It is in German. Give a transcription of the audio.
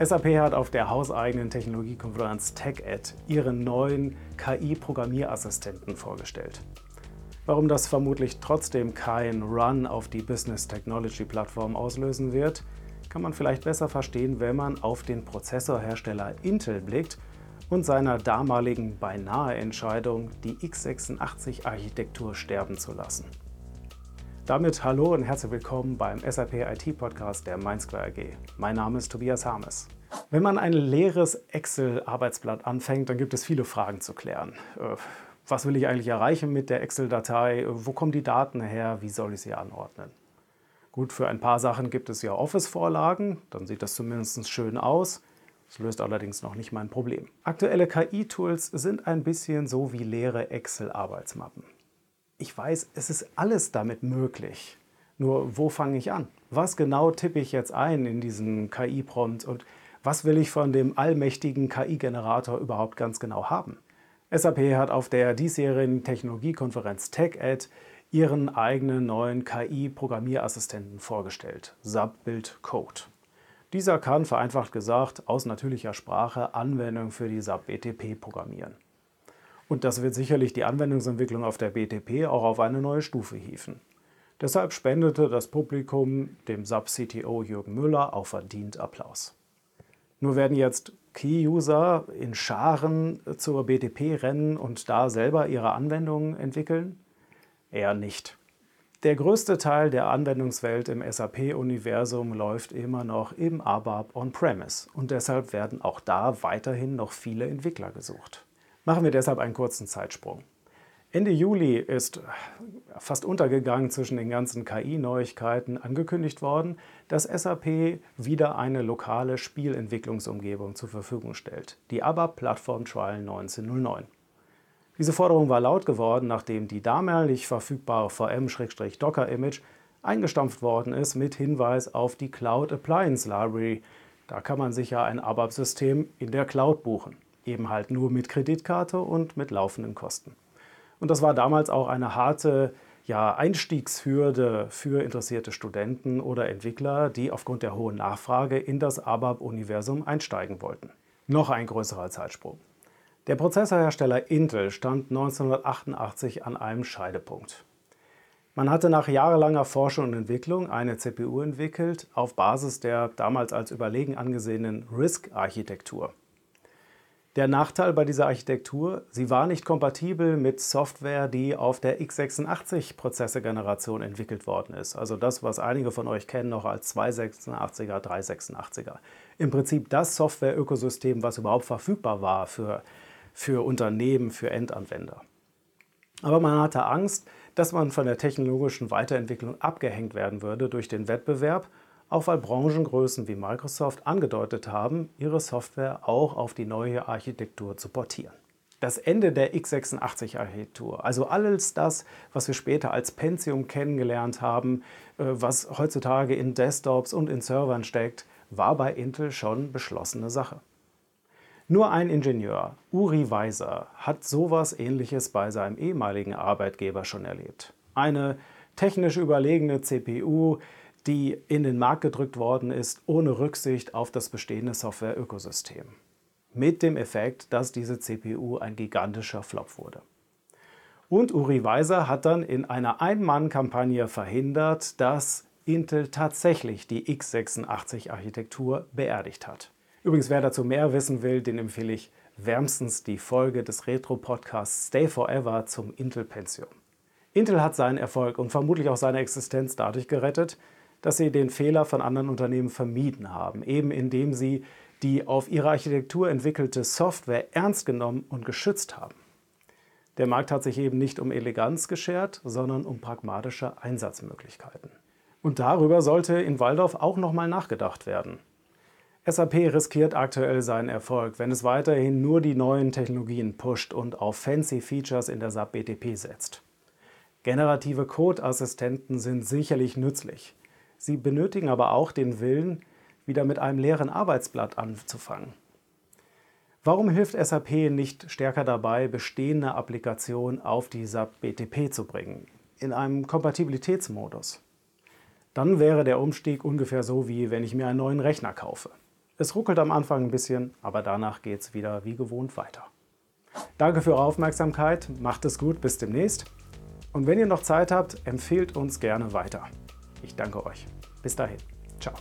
SAP hat auf der hauseigenen Technologiekonferenz TechEd ihren neuen KI-Programmierassistenten vorgestellt. Warum das vermutlich trotzdem kein Run auf die Business Technology Plattform auslösen wird, kann man vielleicht besser verstehen, wenn man auf den Prozessorhersteller Intel blickt und seiner damaligen beinahe Entscheidung, die x86-Architektur sterben zu lassen. Damit hallo und herzlich willkommen beim SAP IT Podcast der MindSquare AG. Mein Name ist Tobias Harmes. Wenn man ein leeres Excel-Arbeitsblatt anfängt, dann gibt es viele Fragen zu klären. Äh, was will ich eigentlich erreichen mit der Excel-Datei? Wo kommen die Daten her? Wie soll ich sie anordnen? Gut, für ein paar Sachen gibt es ja Office-Vorlagen, dann sieht das zumindest schön aus. Das löst allerdings noch nicht mein Problem. Aktuelle KI-Tools sind ein bisschen so wie leere Excel-Arbeitsmappen ich weiß, es ist alles damit möglich. Nur wo fange ich an? Was genau tippe ich jetzt ein in diesen KI-Prompt und was will ich von dem allmächtigen KI-Generator überhaupt ganz genau haben? SAP hat auf der diesjährigen Technologiekonferenz TechEd ihren eigenen neuen KI-Programmierassistenten vorgestellt, SAP Build Code. Dieser kann vereinfacht gesagt aus natürlicher Sprache Anwendungen für die SAP BTP programmieren. Und das wird sicherlich die Anwendungsentwicklung auf der BTP auch auf eine neue Stufe hieven. Deshalb spendete das Publikum dem SAP-CTO Jürgen Müller auch verdient Applaus. Nur werden jetzt Key-User in Scharen zur BTP rennen und da selber ihre Anwendungen entwickeln? Eher nicht. Der größte Teil der Anwendungswelt im SAP-Universum läuft immer noch im ABAP On-Premise und deshalb werden auch da weiterhin noch viele Entwickler gesucht. Machen wir deshalb einen kurzen Zeitsprung. Ende Juli ist fast untergegangen zwischen den ganzen KI-Neuigkeiten angekündigt worden, dass SAP wieder eine lokale Spielentwicklungsumgebung zur Verfügung stellt, die ABAP Plattform Trial 1909. Diese Forderung war laut geworden, nachdem die damalig verfügbare VM-Docker-Image eingestampft worden ist mit Hinweis auf die Cloud Appliance Library. Da kann man sich ja ein ABAP-System in der Cloud buchen eben halt nur mit Kreditkarte und mit laufenden Kosten. Und das war damals auch eine harte ja, Einstiegshürde für interessierte Studenten oder Entwickler, die aufgrund der hohen Nachfrage in das ABAP-Universum einsteigen wollten. Noch ein größerer Zeitsprung. Der Prozessorhersteller Intel stand 1988 an einem Scheidepunkt. Man hatte nach jahrelanger Forschung und Entwicklung eine CPU entwickelt auf Basis der damals als überlegen angesehenen RISC-Architektur. Der Nachteil bei dieser Architektur, sie war nicht kompatibel mit Software, die auf der x86-Prozessorgeneration entwickelt worden ist. Also das, was einige von euch kennen noch als 286er, 386er. Im Prinzip das Software-Ökosystem, was überhaupt verfügbar war für, für Unternehmen, für Endanwender. Aber man hatte Angst, dass man von der technologischen Weiterentwicklung abgehängt werden würde durch den Wettbewerb auch weil Branchengrößen wie Microsoft angedeutet haben, ihre Software auch auf die neue Architektur zu portieren. Das Ende der x86-Architektur, also alles das, was wir später als Pentium kennengelernt haben, äh, was heutzutage in Desktops und in Servern steckt, war bei Intel schon beschlossene Sache. Nur ein Ingenieur, Uri Weiser, hat sowas ähnliches bei seinem ehemaligen Arbeitgeber schon erlebt. Eine technisch überlegene CPU, die in den Markt gedrückt worden ist, ohne Rücksicht auf das bestehende Software-Ökosystem. Mit dem Effekt, dass diese CPU ein gigantischer Flop wurde. Und Uri Weiser hat dann in einer Ein-Mann-Kampagne verhindert, dass Intel tatsächlich die x86-Architektur beerdigt hat. Übrigens, wer dazu mehr wissen will, den empfehle ich wärmstens die Folge des Retro-Podcasts Stay Forever zum Intel-Pensium. Intel hat seinen Erfolg und vermutlich auch seine Existenz dadurch gerettet, dass sie den Fehler von anderen Unternehmen vermieden haben, eben indem sie die auf ihre Architektur entwickelte Software ernst genommen und geschützt haben. Der Markt hat sich eben nicht um Eleganz geschert, sondern um pragmatische Einsatzmöglichkeiten. Und darüber sollte in Waldorf auch nochmal nachgedacht werden. SAP riskiert aktuell seinen Erfolg, wenn es weiterhin nur die neuen Technologien pusht und auf fancy Features in der SAP BTP setzt. Generative Code-Assistenten sind sicherlich nützlich. Sie benötigen aber auch den Willen, wieder mit einem leeren Arbeitsblatt anzufangen. Warum hilft SAP nicht stärker dabei, bestehende Applikationen auf die SAP BTP zu bringen, in einem Kompatibilitätsmodus? Dann wäre der Umstieg ungefähr so, wie wenn ich mir einen neuen Rechner kaufe. Es ruckelt am Anfang ein bisschen, aber danach geht es wieder wie gewohnt weiter. Danke für eure Aufmerksamkeit, macht es gut, bis demnächst. Und wenn ihr noch Zeit habt, empfehlt uns gerne weiter. Ich danke euch. Bis dahin. Ciao.